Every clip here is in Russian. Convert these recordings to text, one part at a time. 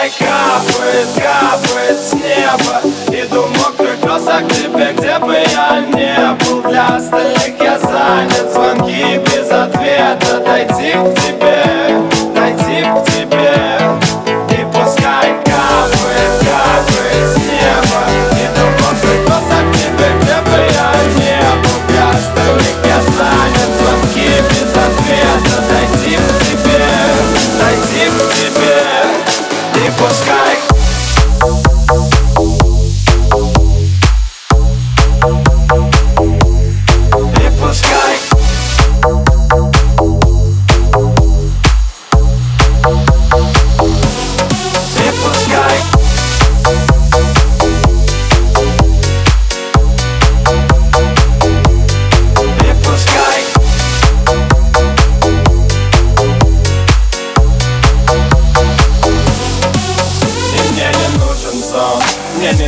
пускай капает, капает с неба. Иду мокрый кросса к тебе, где бы я не был? Для остальных я занят, звонки без ответа. Дойти к тебе, дойти к тебе. И пускай капает, капает с неба. Иду мокрый кросса к тебе, где бы я не был? Для остальных я занят, звонки без ответа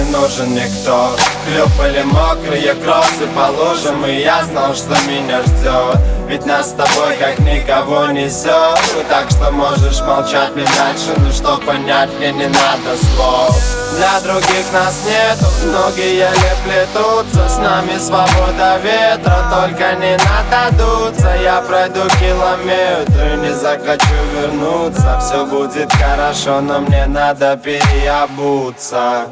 не нужен никто Хлюпали мокрые кроссы по лужам И я знал, что меня ждет. Ведь нас с тобой как никого несет Так что можешь молчать мне дальше Но что понять мне не надо слов. Для других нас нету, ноги еле плетутся. С нами свобода ветра, только не надо дуться Я пройду километры, не захочу вернуться. Все будет хорошо, но мне надо переобуться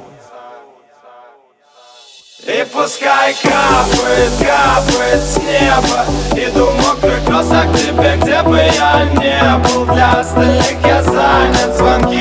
и пускай капает, капает с неба. Иду мокрый кросса к тебе, где бы я не был. Для остальных я занят, звонок